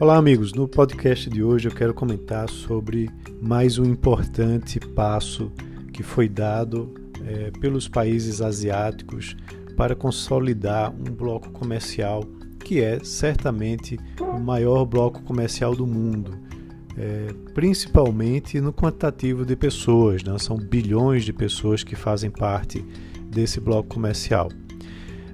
Olá, amigos. No podcast de hoje eu quero comentar sobre mais um importante passo que foi dado é, pelos países asiáticos para consolidar um bloco comercial que é certamente o maior bloco comercial do mundo, é, principalmente no quantitativo de pessoas. Né? São bilhões de pessoas que fazem parte desse bloco comercial.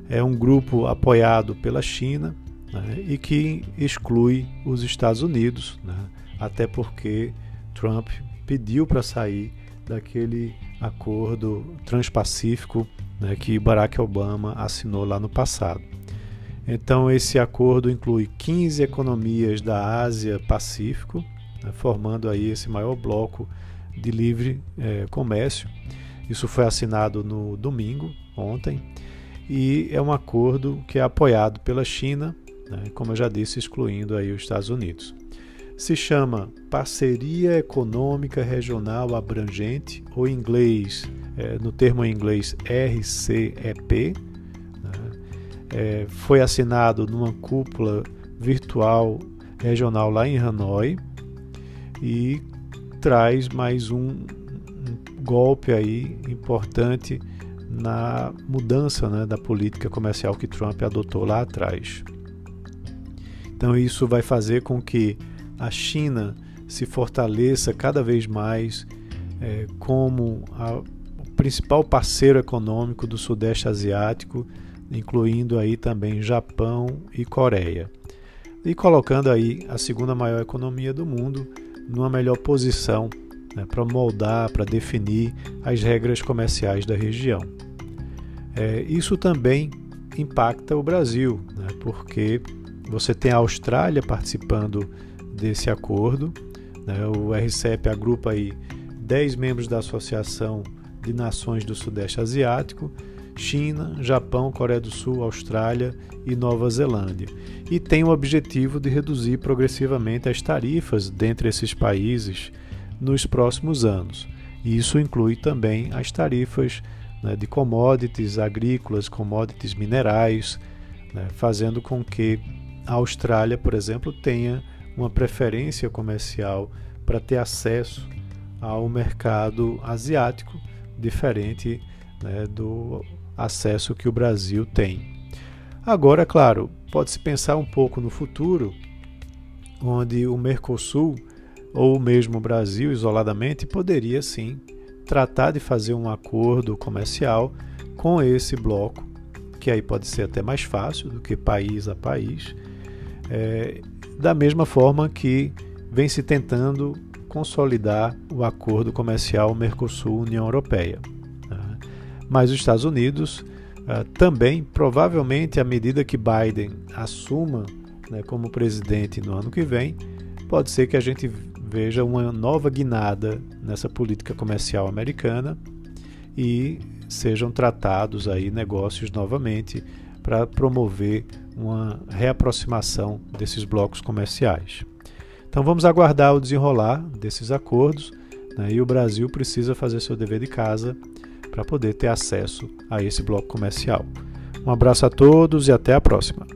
É um grupo apoiado pela China né, e que exclui os Estados Unidos, né, até porque Trump pediu para sair daquele acordo transpacífico né, que Barack Obama assinou lá no passado. Então, esse acordo inclui 15 economias da Ásia-Pacífico, né, formando aí esse maior bloco de livre é, comércio. Isso foi assinado no domingo, ontem, e é um acordo que é apoiado pela China, né, como eu já disse, excluindo aí os Estados Unidos. Se chama Parceria Econômica Regional Abrangente, ou em inglês, é, no termo em inglês RCEP. Né, é, foi assinado numa cúpula virtual regional lá em Hanoi e traz mais um, um golpe aí importante na mudança né, da política comercial que Trump adotou lá atrás. Então, isso vai fazer com que a China se fortaleça cada vez mais é, como a, o principal parceiro econômico do Sudeste Asiático, incluindo aí também Japão e Coreia, e colocando aí a segunda maior economia do mundo numa melhor posição né, para moldar, para definir as regras comerciais da região. É, isso também impacta o Brasil, né, porque você tem a Austrália participando desse acordo. Né? O RCEP agrupa aí 10 membros da Associação de Nações do Sudeste Asiático, China, Japão, Coreia do Sul, Austrália e Nova Zelândia. E tem o objetivo de reduzir progressivamente as tarifas dentre esses países nos próximos anos. E isso inclui também as tarifas né, de commodities agrícolas, commodities minerais, né, fazendo com que a Austrália, por exemplo, tenha uma preferência comercial para ter acesso ao mercado asiático, diferente né, do acesso que o Brasil tem. Agora, claro, pode-se pensar um pouco no futuro, onde o Mercosul ou mesmo o Brasil isoladamente poderia sim tratar de fazer um acordo comercial com esse bloco, que aí pode ser até mais fácil do que país a país, é, da mesma forma que vem se tentando consolidar o acordo comercial Mercosul-União Europeia. Né? Mas os Estados Unidos uh, também, provavelmente, à medida que Biden assuma né, como presidente no ano que vem, pode ser que a gente veja uma nova guinada nessa política comercial americana e sejam tratados aí negócios novamente para promover uma reaproximação desses blocos comerciais. Então vamos aguardar o desenrolar desses acordos né, e o Brasil precisa fazer seu dever de casa para poder ter acesso a esse bloco comercial. Um abraço a todos e até a próxima.